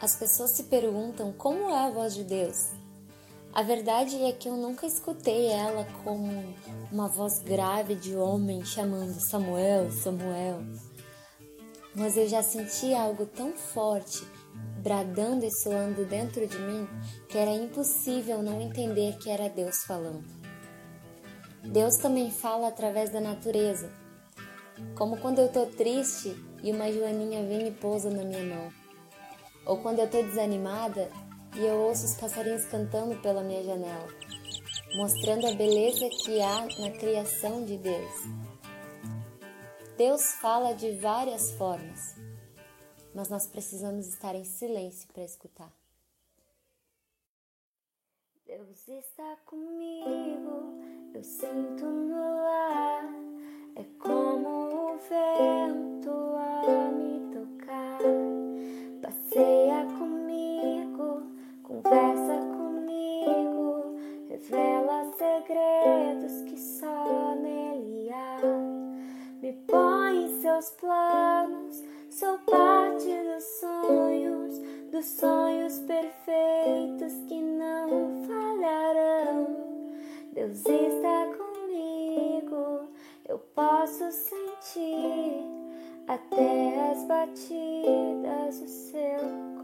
As pessoas se perguntam como é a voz de Deus. A verdade é que eu nunca escutei ela como uma voz grave de homem chamando Samuel, Samuel. Mas eu já senti algo tão forte, bradando e soando dentro de mim, que era impossível não entender que era Deus falando. Deus também fala através da natureza, como quando eu tô triste e uma joaninha vem e pousa na minha mão. Ou quando eu tô desanimada e eu ouço os passarinhos cantando pela minha janela, mostrando a beleza que há na criação de Deus. Deus fala de várias formas, mas nós precisamos estar em silêncio para escutar. Deus está comigo, eu sinto no que só nele há. Me põe em seus planos, sou parte dos sonhos, dos sonhos perfeitos que não falharão. Deus está comigo, eu posso sentir até as batidas do seu.